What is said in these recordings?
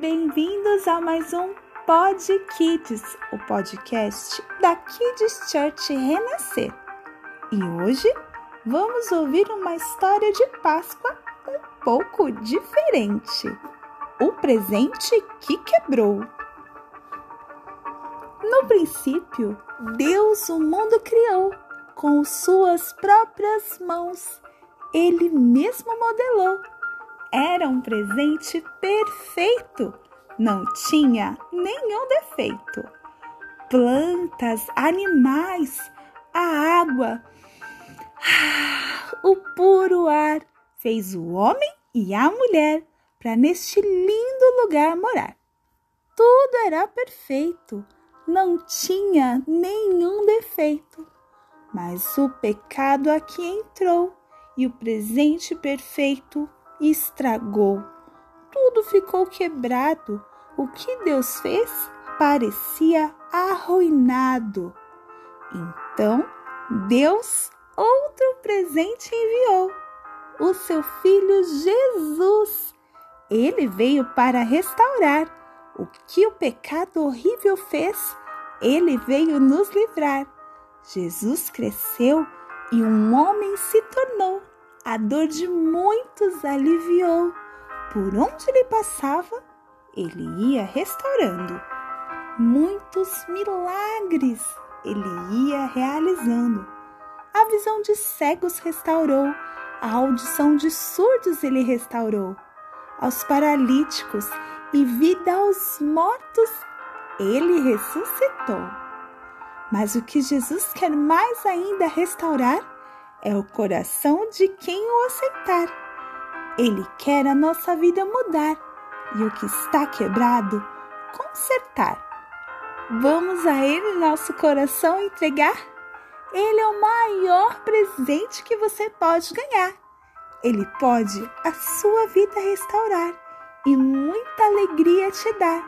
bem-vindos a mais um Pod Kids, o podcast da Kids Church Renascer. E hoje vamos ouvir uma história de Páscoa um pouco diferente. O presente que quebrou. No princípio, Deus o mundo criou com suas próprias mãos. Ele mesmo modelou era um presente perfeito, não tinha nenhum defeito. Plantas, animais, a água, o puro ar fez o homem e a mulher para neste lindo lugar morar. Tudo era perfeito, não tinha nenhum defeito. Mas o pecado aqui entrou e o presente perfeito estragou. Tudo ficou quebrado. O que Deus fez parecia arruinado. Então, Deus outro presente enviou, o seu filho Jesus. Ele veio para restaurar o que o pecado horrível fez. Ele veio nos livrar. Jesus cresceu e um homem se tornou a dor de muitos aliviou. Por onde ele passava, ele ia restaurando. Muitos milagres ele ia realizando. A visão de cegos restaurou, a audição de surdos ele restaurou. Aos paralíticos e vida aos mortos ele ressuscitou. Mas o que Jesus quer mais ainda restaurar é o coração de quem o aceitar. Ele quer a nossa vida mudar e o que está quebrado, consertar. Vamos a Ele nosso coração entregar? Ele é o maior presente que você pode ganhar. Ele pode a sua vida restaurar e muita alegria te dar.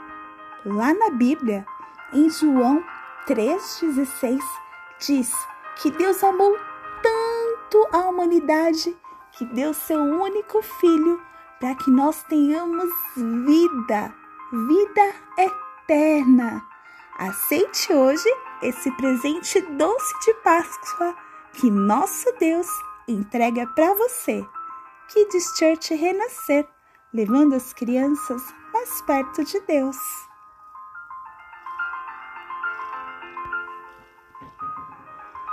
Lá na Bíblia, em João 3,16, diz que Deus amou tanto humanidade que deu seu único filho para que nós tenhamos vida, vida eterna. Aceite hoje esse presente doce de Páscoa que nosso Deus entrega para você. Kids Church Renascer, levando as crianças mais perto de Deus.